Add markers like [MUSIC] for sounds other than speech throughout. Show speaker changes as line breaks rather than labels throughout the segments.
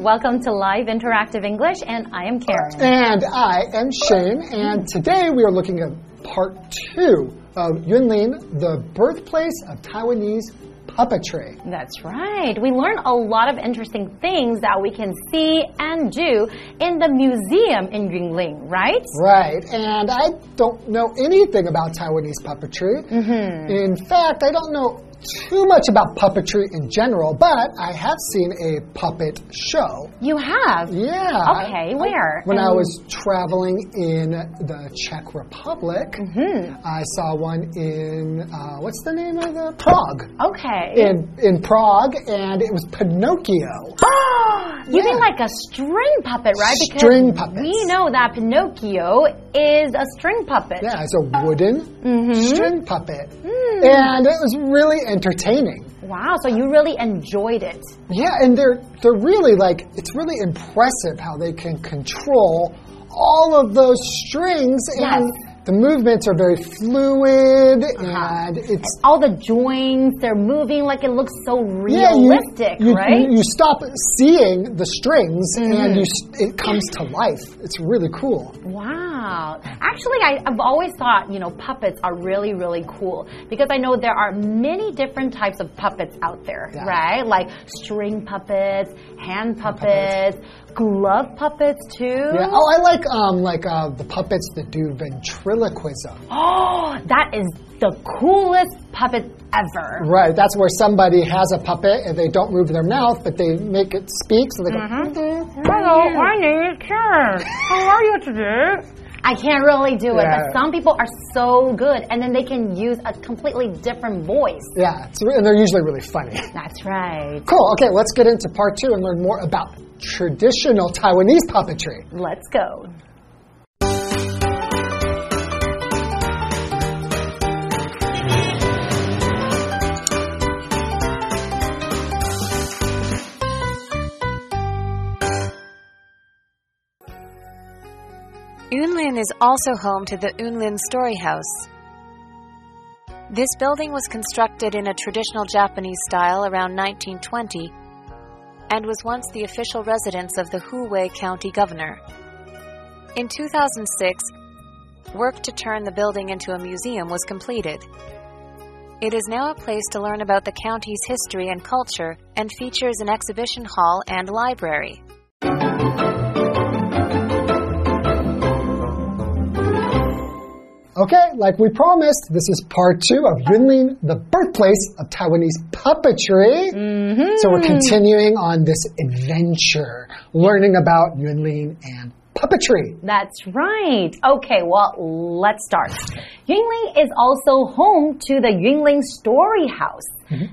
everyone, welcome to Live Interactive English, and I am Karen.
And I am Shane, and today we are looking at part two of Yunlin, the birthplace of Taiwanese puppetry.
That's right. We learn a lot of interesting things that we can see and do in the museum in Yunlin, right?
Right, and I don't know anything about Taiwanese puppetry.
Mm-hmm.
In fact, I don't know too much about puppetry in general, but I have seen a puppet show.
You have?
Yeah.
Okay, where?
When I was traveling in the Czech Republic,
Mm-hmm.
I saw one in, uh, what's the name of the? Prague.
Okay.
In, in Prague, and it was Pinocchio. [GASPS]
You mean like a string puppet, right? Because
String puppets.
we know that Pinocchio is a string puppet.
Yeah, it's a wooden
Mm-hmm.
string puppet.
Hmm.
And it was really entertaining.
Wow, so you really enjoyed it.
Yeah, and they're they're really like it's really impressive how they can control all of those strings and
Yes.
The movements are very fluid
Uh-huh.
and it's
All the joints, they're moving like it looks so
yeah, you,
realistic,
you,
right?
you, you stop seeing the strings
Mm-hmm.
and you it comes to life. It's really cool.
Wow. Actually, I, I've always thought, you know, puppets are really, really cool because I know there are many different types of puppets out there,
Yeah.
right? Like string puppets, hand puppets, glove puppets too.
Yeah. Oh, I like um like uh, the puppets that do ventriloquism.
Oh, that is the coolest puppet ever.
Right, that's where somebody has a puppet and they don't move their mouth, but they make it speak, so they go.
Mm-hmm. Hello, my name is Karen. How are you today? I can't really do it,
Yeah.
but some people are so good, and then they can use a completely different voice.
Yeah, and they're usually really funny. [LAUGHS]
That's right.
Cool. Okay, let's get into part two and learn more about traditional Taiwanese puppetry.
Let's go.
Yunlin is also home to the Yunlin Story House. This building was constructed in a traditional Japanese style around 1920 and was once the official residence of the Huwei County Governor. In 2006, work to turn the building into a museum was completed. It is now a place to learn about the county's history and culture and features an exhibition hall and library.
Okay, like we promised, this is part two of Yunlin, the birthplace of Taiwanese puppetry.
Mm-hmm.
So we're continuing on this adventure, learning about Yunlin and puppetry.
That's right. Okay, well, let's start. Yunlin is also home to the Yunlin Story House.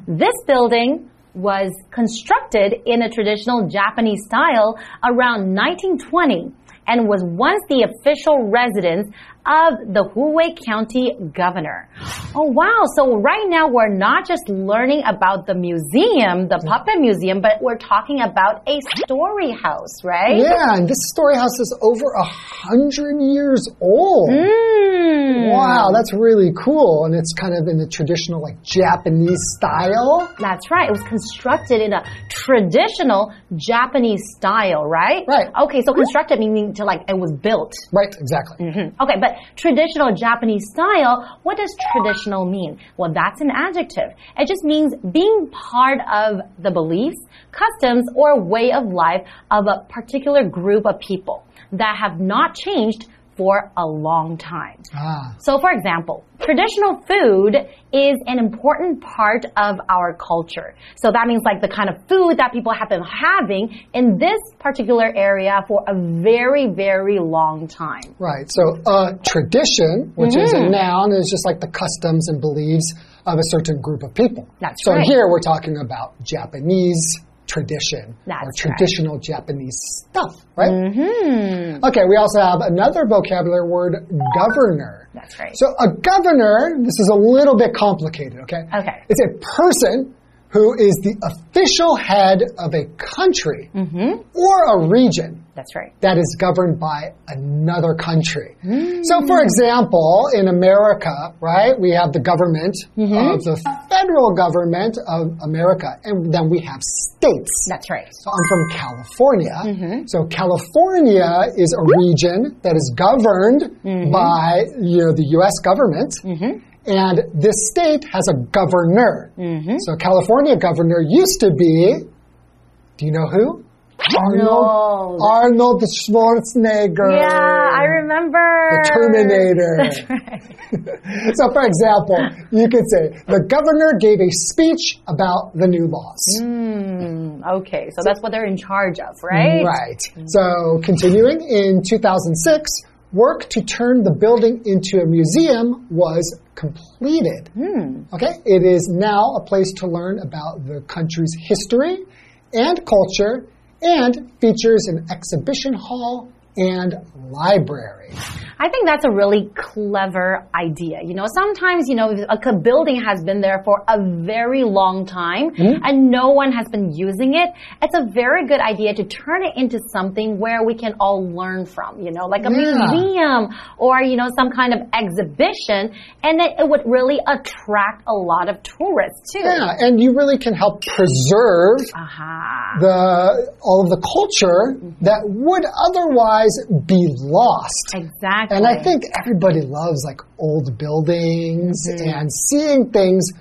This building was constructed in a traditional Japanese style around 1920 and was once the official residence of the Huwei County governor. Oh wow, so right now we're not just learning about the museum, the puppet museum, but we're talking about a story house, right?
Yeah, and this story house is over a hundred years old.
Mm.
Wow, that's really cool. And it's kind of in the traditional, like, Japanese style.
That's right. It was constructed in a traditional Japanese style, right?
Right.
Okay, so constructed meaning to like it was built.
Right, exactly.
Mhm. Okay, but traditional Japanese style, what does traditional mean? Well, that's an adjective. It just means being part of the beliefs, customs, or way of life of a particular group of people that have not changed for a long time.
Ah,
So, for example, traditional food is an important part of our culture. So that means like the kind of food that people have been having in this particular area for a very, very long time.
right. So, uh, tradition, which is
Mm-hmm.
a noun, is just like the customs and beliefs of a certain group of people.
That's
so
right.
here we're talking about Japanese tradition or
That's right.
traditional Japanese stuff, right?
Mm -hmm.
Okay, we also have another vocabulary word, governor.
That's right.
So a governor, this is a little bit complicated, okay?
Okay.
It's a person who is the official head of a country
Mm-hmm.
or a region
That's right.
that is governed by another country.
Mm.
So, for example, in America, right, we have the government
Mm-hmm.
of the federal government of America, and then we have states.
That's right.
So I'm from California.
Mm-hmm.
So California is a region that is governed
Mm-hmm.
by you know the U.S. government, and this state has a governor.
Mm-hmm.
So California governor used to be. Do you know who? Arnold.
No.
Arnold Schwarzenegger.
Yeah, I remember.
The Terminator. [LAUGHS]
That's right. [LAUGHS]
so, for example, you could say the governor gave a speech about the new laws.
Hmm, okay, so that's what they're in charge of, right?
Right. So, continuing in 2006, work to turn the building into a museum was completed. Hmm. Okay, it is now a place to learn about the country's history and culture and features an exhibition hall and library.
I think that's a really clever idea. You know, sometimes, you know, a building has been there for a very long time mm-hmm. and no one has been using it. It's a very good idea to turn it into something where we can all learn from, you know, like a
Yeah.
museum or, you know, some kind of exhibition. And then it would really attract a lot of tourists too.
Yeah, and you really can help preserve
Aha.
the all of the culture mm-hmm. that would otherwise be lost.
Exactly.
And I think everybody loves like old buildings mm-hmm. and seeing things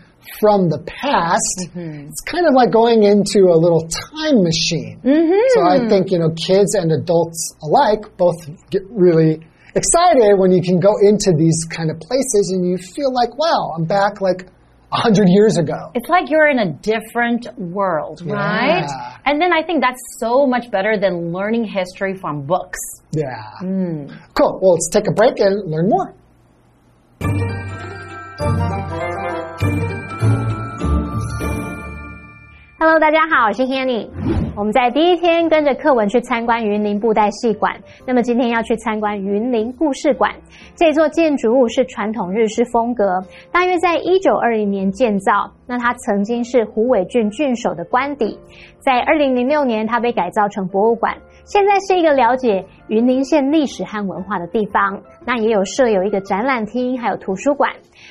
from the past. Mm-hmm. It's kind of like going into a little time machine. Mm-hmm. So I think, you know, kids and adults alike both get really excited when you can go into these kind of places and you feel like, wow, I'm back like a hundred years ago.
It's like you're in a different world, right?
Yeah.
And then I think that's so much better than learning history from books.
Yeah. Cool. Well, let's take a break and learn more.
Hello，大家好，我是 Hanny。我们在第一天跟着课文去参观云林布袋戏馆，那么今天要去参观云林故事馆。这座建筑物是传统日式风格，大约在一九二零年建造。那它曾经是胡伟俊郡守的官邸，在二零零六年它被改造成博物馆，现在是一个了解云林县历史和文化的地方。那也有设有一个展览厅，还有图书馆。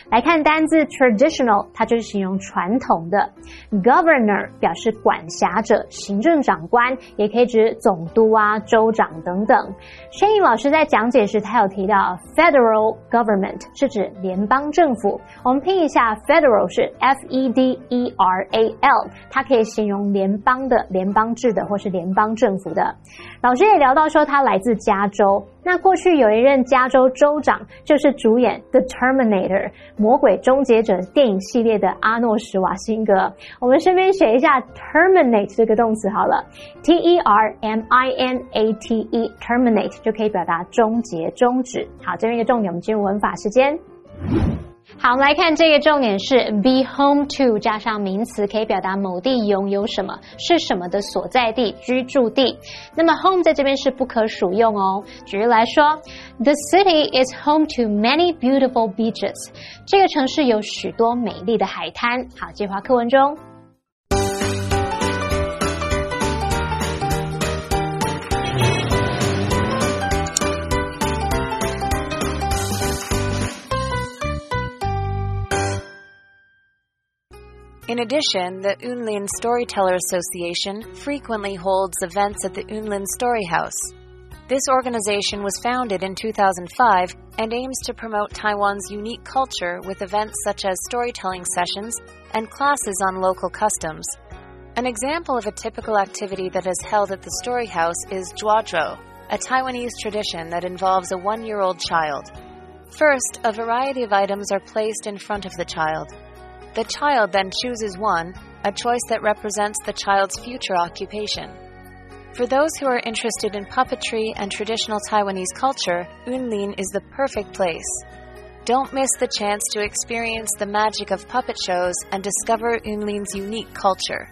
来看单字 traditional，它就是形容传统的。governor 表示管辖者、行政长官，也可以指总督啊、州长等等。轩颖老师在讲解时，他有提到 federal government 是指联邦政府。我们拼一下，federal 是 f e d e r a l，它可以形容联邦的、联邦制的或是联邦政府的。老师也聊到说，他来自加州。那过去有一任加州州长，就是主演《The Terminator》魔鬼终结者电影系列的阿诺·施瓦辛格。我们顺便写一下 terminate 这个动词好了，T E R M I N A T E，terminate 就可以表达终结、终止。好，这边一个重点，我们进入文法时间。好，我们来看这个重点是 be home to 加上名词，可以表达某地拥有什么，是什么的所在地、居住地。那么 home 在这边是不可数用哦。举例来说，The city is home to many beautiful beaches。这个城市有许多美丽的海滩。好，计划课文中。
In addition, the Yunlin Storyteller Association frequently holds events at the Yunlin Story House. This organization was founded in 2005 and aims to promote Taiwan's unique culture with events such as storytelling sessions and classes on local customs. An example of a typical activity that is held at the Story House is Zhuazhou, a Taiwanese tradition that involves a one year old child. First, a variety of items are placed in front of the child. The child then chooses one, a choice that represents the child's future occupation. For those who are interested in puppetry and traditional Taiwanese culture, Yunlin is the perfect place. Don't miss the chance to experience the magic of puppet shows and discover Yunlin's unique culture.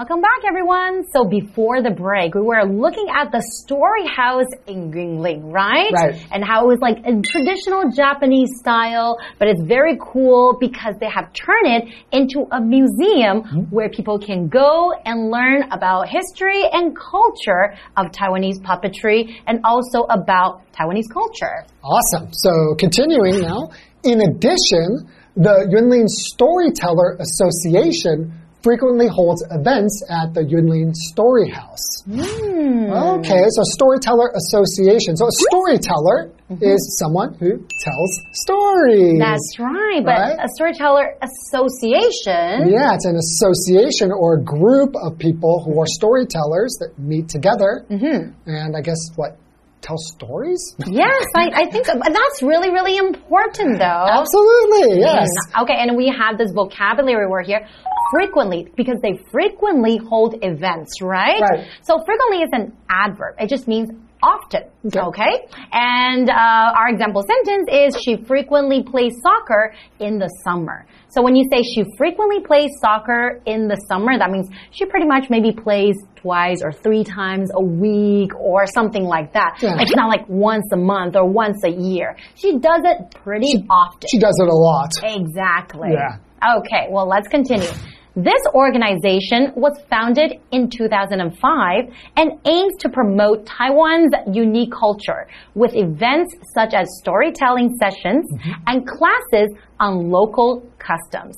Welcome back, everyone. So before the break, we were looking at the story house in Yunlin, right?
Right.
And how it was like a traditional Japanese style, but it's very cool because they have turned it into a museum mm-hmm. where people can go and learn about history and culture of Taiwanese puppetry and also about Taiwanese culture.
Awesome. So continuing now, in addition, the Yunlin Storyteller Association frequently holds events at the Yunlin Story House. Hmm. Okay, so Storyteller Association. So a storyteller mm-hmm. is someone who tells stories.
That's right. But
Right?
a storyteller association.
Yeah, it's an association or a group of people who are storytellers that meet together. Mm-hmm. And I guess what? Tell stories?
Yes, I, I think that's really, really important though.
Absolutely, yes.
Mm, Okay, and we have this vocabulary word here frequently because they frequently hold events, right?
Right.
So frequently is an adverb. It just means often.
Okay.
And uh, our example sentence is she frequently plays soccer in the summer. So when you say she frequently plays soccer in the summer, that means she pretty much maybe plays twice or three times a week or something like that.
Yeah.
It's not like once a month or once a year. She does it pretty often.
She does it a lot.
Exactly.
Yeah.
Okay, well, let's continue. This organization was founded in 2005 and aims to promote Taiwan's unique culture with events such as storytelling sessions mm-hmm. and classes on local customs.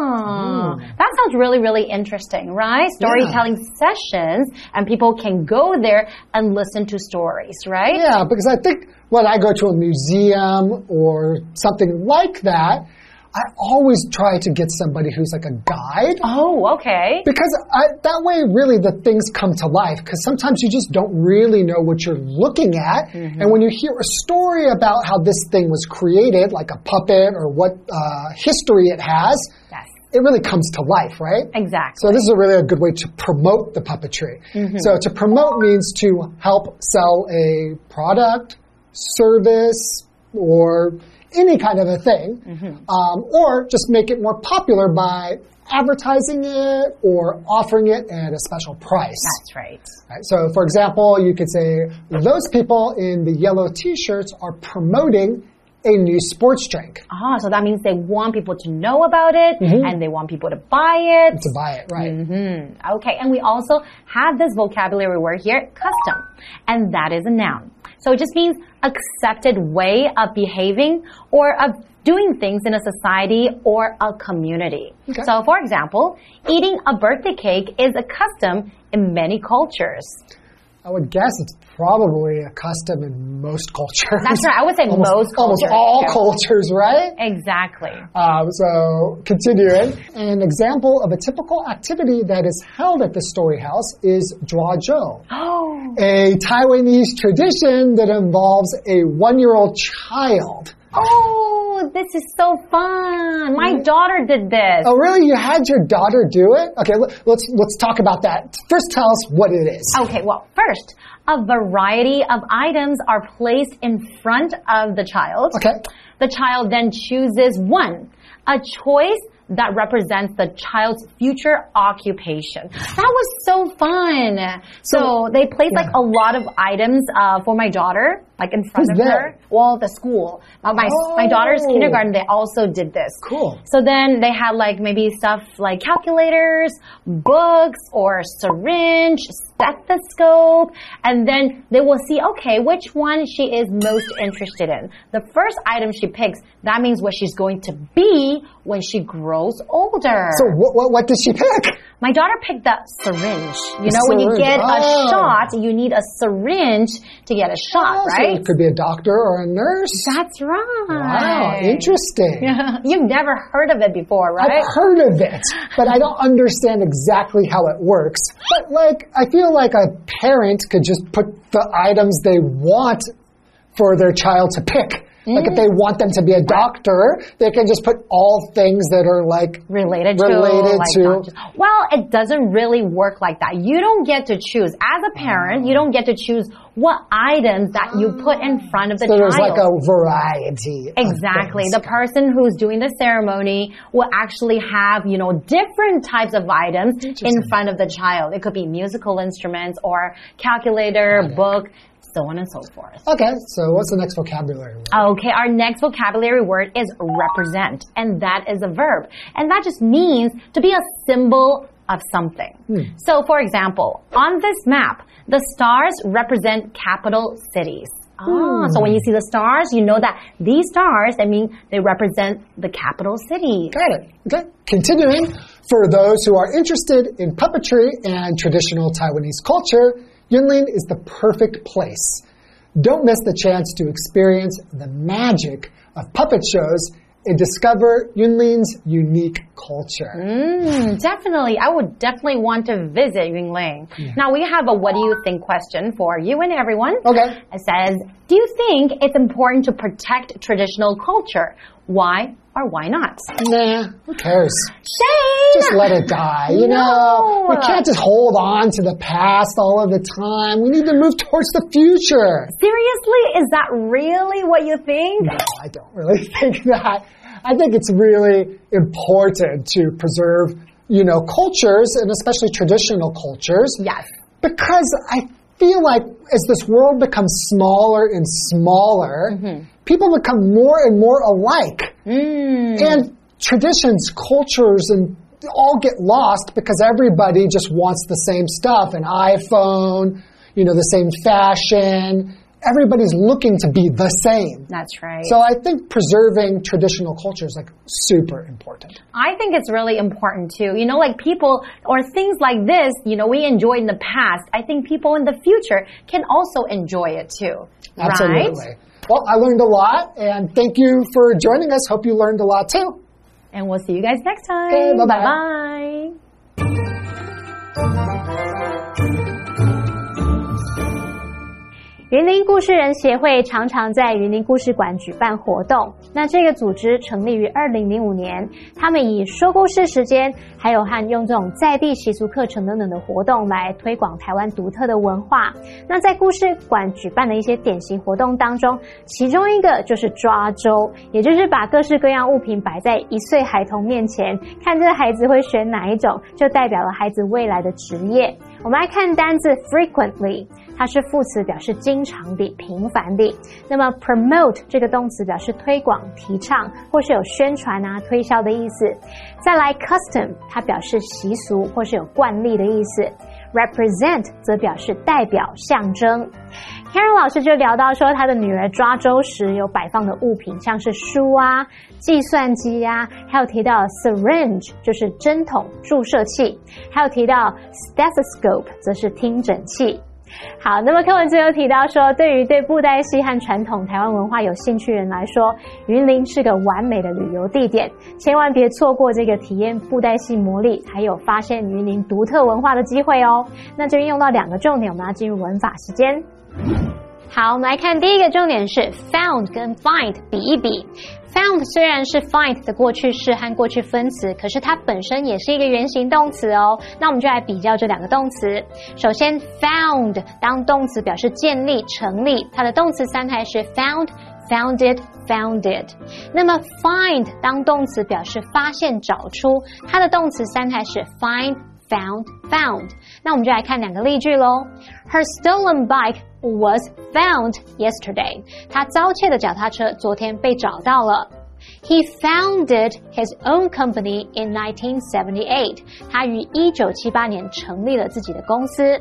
Oh, that sounds really, really interesting, right? Storytelling sessions, and people can go there and listen to stories, right?
Yeah, because I think when I go to a museum or something like that, I always try to get somebody who's like a guide.
Oh, okay.
Because I, that way, really, the things come to life. Because sometimes you just don't really know what you're looking at. And when you hear a story about how this thing was created, like a puppet or what uh, history it has,
Yes.
it really comes to life, right?
Exactly.
So this is a really a good way to promote the puppetry. So to promote means to help sell a product, service, or any kind of a thing, um, or just make it more popular by advertising it or offering it at a special price.
That's right.
Right? So, for example, you could say those people in the yellow T-shirts are promoting a new sports drink
Ah, so that means they want people to know about it and they want people to buy it.
to buy it, right?
Hmm, Okay, and we also have this vocabulary word here, custom, and that is a noun. So it just means accepted way of behaving or of doing things in a society or a community.
Okay.
So, for example, eating a birthday cake is a custom in many cultures.
I would guess it's probably a custom in most cultures.
That's right. I would say [LAUGHS]
almost,
most
almost all
yeah.
cultures, right?
Exactly.
Um, so, continuing, an example of a typical activity that is held at the Story House is Zhuazhou,
Oh. [GASPS]
a Taiwanese tradition that involves a one-year-old child.
Oh, Oh, this is so fun. My mm-hmm. daughter did this.
Oh, really? You had your daughter do it? Okay, let- let's let's talk about that. First, tell us what it is.
Okay, well, first, a variety of items are placed in front of the child.
Okay.
The child then chooses one, a choice that represents the child's future occupation. That was so fun. So,
So-
they placed like a lot of items uh, for my daughter, like in front
Who's
of
there?
her. Well, the school. Uh, my my daughter's
Oh.
kindergarten, they also did this.
Cool.
So then they had like maybe stuff like calculators, books, or syringe, stethoscope, and then they will see, okay, which one she is most interested in. The first item she picks, that means what she's going to be when she grows older.
So, what, what, what did she pick?
My daughter picked the syringe. You know, when you
syringe.
get a
Oh.
shot, you need a syringe to get a oh, shot,
Oh, so it could be a doctor or a nurse.
That's right.
Wow, interesting. [LAUGHS]
You've never heard of it before, right?
I've heard of it, but I don't understand exactly how it works. But like, I feel like a parent could just put the items they want for their child to pick. Like if they mm. want them to be a doctor, they can just put all things that are like
related to
Related
like,
to-
well it doesn't really work like that you don't get to choose as a parent you mm. don't get to choose what items that you put in front of the
So
child.
there's like a variety.
Exactly. The person who's doing the ceremony will actually have, you know, different types of items in front of the child. It could be musical instruments or calculator, book, so on and so forth.
Okay, so what's the next vocabulary word?
Okay, our next vocabulary word is represent, and that is a verb. And that just means to be a symbol of something. So, for example, on this map, the stars represent capital cities. Ah, so when you see the stars, you know that these stars, I mean, they represent the capital city.
Got it. Okay. Continuing, for those who are interested in puppetry and traditional Taiwanese culture, Yunlin is the perfect place. Don't miss the chance to experience the magic of puppet shows and discover Yunlin's unique culture.
Mm, definitely. I would definitely want to visit Yunlin. Now we have a what do you think question for you and everyone.
Okay.
It says, do you think it's important to protect traditional culture? Why or why not?
Nah, who cares?
Shane!
Just let it die, you know? We can't just hold on to the past all of the time. We need to move towards the future.
Seriously? Is that really what you think?
No, I don't really [LAUGHS] think that. I think it's really important to preserve, you know, cultures and especially traditional cultures.
Yes.
Because I feel like as this world becomes smaller and smaller, mm-hmm. people become more and more alike. Mm. And traditions, cultures, and all get lost because everybody just wants the same stuff an iPhone, you know, the same fashion. Everybody's looking to be the same.
That's right.
So I think preserving traditional culture is like super important.
I think it's really important too. You know, like people or things like this, you know, we enjoyed in the past. I think people in the future can also enjoy it too.
Absolutely.
Right?
Well, I learned a lot, and thank you for joining us. Hope you learned a lot too.
And we'll see you guys next time.
Okay, bye-bye.
Bye-bye.
云林故事人协会常常在云林故事馆举办活动。那这个组织成立于二零零五年，他们以说故事时间，还有和用这种在地习俗课程等等的活动来推广台湾独特的文化。那在故事馆举办的一些典型活动当中，其中一个就是抓周，也就是把各式各样物品摆在一岁孩童面前，看这个孩子会选哪一种，就代表了孩子未来的职业。我们来看单字 frequently。它是副词，表示经常地、频繁地。那么 promote 这个动词表示推广、提倡，或是有宣传啊、推销的意思。再来 custom，它表示习俗或是有惯例的意思。represent 则表示代表、象征。Karen 老师就聊到说，他的女儿抓周时有摆放的物品，像是书啊、计算机啊，还有提到 syringe 就是针筒、注射器，还有提到 stethoscope 则是听诊器。好，那么课文最后提到说，对于对布袋戏和传统台湾文化有兴趣人来说，云林是个完美的旅游地点，千万别错过这个体验布袋戏魔力，还有发现云林独特文化的机会哦。那这边用到两个重点，我们要进入文法时间。好，我们来看第一个重点是 found 跟 find 比一比。Found 虽然是 find 的过去式和过去分词，可是它本身也是一个原形动词哦。那我们就来比较这两个动词。首先，found 当动词表示建立、成立，它的动词三态是 found。founded, founded。那么 find 当动词表示发现、找出，它的动词三态是 find, found, found。那我们就来看两个例句喽。Her stolen bike was found yesterday。他遭窃的脚踏车昨天被找到了。He founded his own company in 1978。他于1978年成立了自己的公司。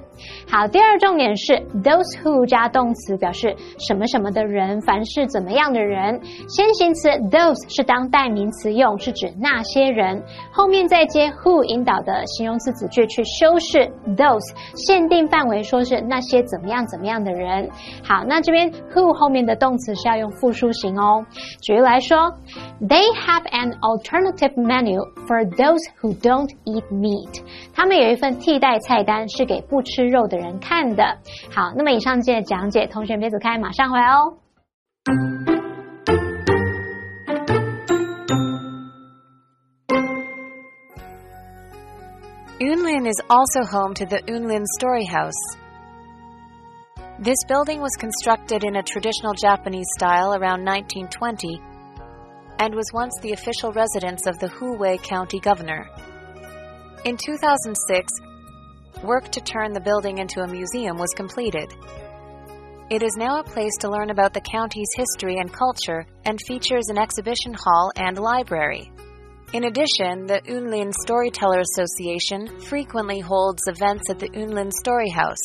好，第二重点是 those who 加动词表示什么什么的人，凡是怎么样的人。先行词 those 是当代名词用，是指那些人。后面再接 who 引导的形容词子句去修饰 those，限定范围说是那些怎么样怎么样的人。好，那这边 who 后面的动词是要用复数型哦。举例来说。They have an alternative menu for those who don't eat meat。他们有一份替代菜单是给不吃肉的人看的。好，那么以上这些讲解，同学别走开，马上回来哦。
Yunlin is also home to the Yunlin Story House. This building was constructed in a traditional Japanese style around 1920 and was once the official residence of the Huwei County Governor. In 2006, work to turn the building into a museum was completed. It is now a place to learn about the county's history and culture and features an exhibition hall and library. In addition, the Yunlin Storyteller Association frequently holds events at the Yunlin Story House.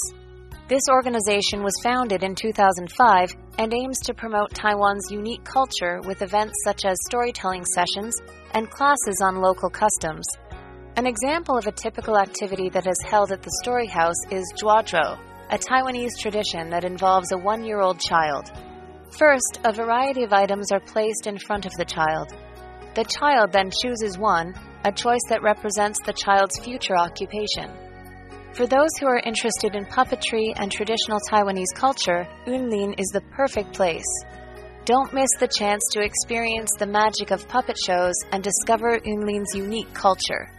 This organization was founded in 2005 and aims to promote Taiwan's unique culture with events such as storytelling sessions and classes on local customs. An example of a typical activity that is held at the Story House is Zhuazhou, a Taiwanese tradition that involves a one year old child. First, a variety of items are placed in front of the child. The child then chooses one, a choice that represents the child's future occupation. For those who are interested in puppetry and traditional Taiwanese culture, Yunlin is the perfect place. Don't miss the chance to experience the magic of puppet shows and discover Yunlin's unique culture.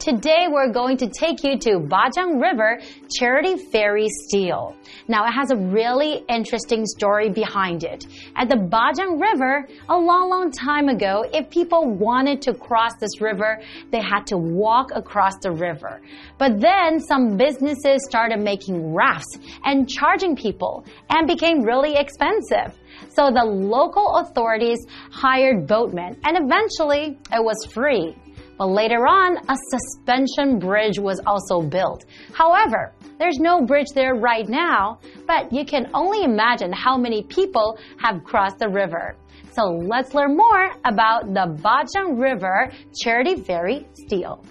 Today we're going to take you to Bajang River Charity Ferry Stele. Now it has a really interesting story behind it. At the Bajang River, a long, long time ago, if people wanted to cross this river, they had to walk across the river. But then some businesses started making rafts and charging people and became really expensive. So the local authorities hired boatmen and eventually it was free. But later on, a suspension bridge was also built. However, there's no bridge there right now, but you can only imagine how many people have crossed the river. So let's learn more about the Bajang River Charity Ferry Stele.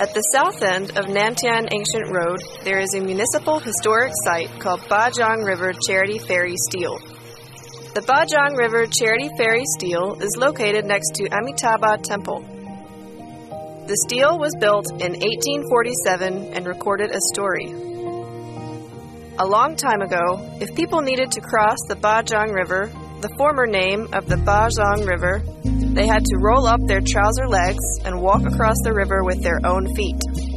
At the south end of Nantian Ancient Road, there is a municipal historic site called Bajang River Charity Ferry Stele. The Bajang River Charity Ferry Stele is located next to Amitabha Temple. The stele was built in 1847 and recorded a story. A long time ago, if people needed to cross the Bajang River, the former name of the Bajang River, they had to roll up their trouser legs and walk across the river with their own feet.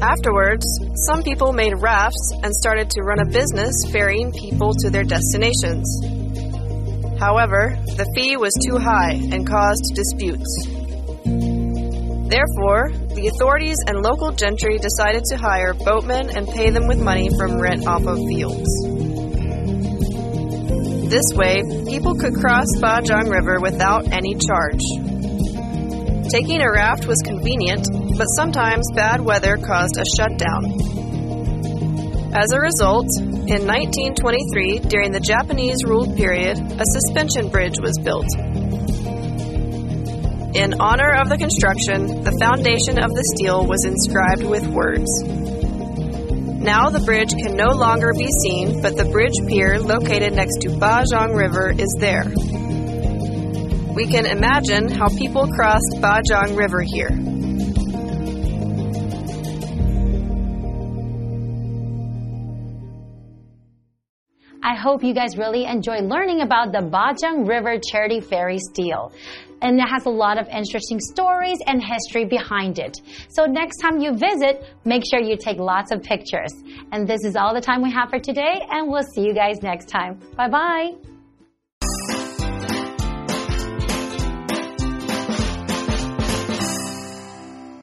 Afterwards, some people made rafts and started to run a business ferrying people to their destinations. However, the fee was too high and caused disputes. Therefore, the authorities and local gentry decided to hire boatmen and pay them with money from rent off of fields. This way, people could cross Bajang River without any charge. Taking a raft was convenient, but sometimes bad weather caused a shutdown. As a result, in 1923, during the Japanese ruled period, a suspension bridge was built. In honor of the construction, the foundation of the stele was inscribed with words. Now the bridge can no longer be seen, but the bridge pier located next to Bajang River is there we can imagine how people crossed Bajang River here.
Hope you guys really enjoy learning about the Bajang River Charity Ferry Stele. And it has a lot of interesting stories and history behind it. So next time you visit, make sure you take lots of pictures. And this is all the time we have for today, and we'll see you guys next time. Bye bye.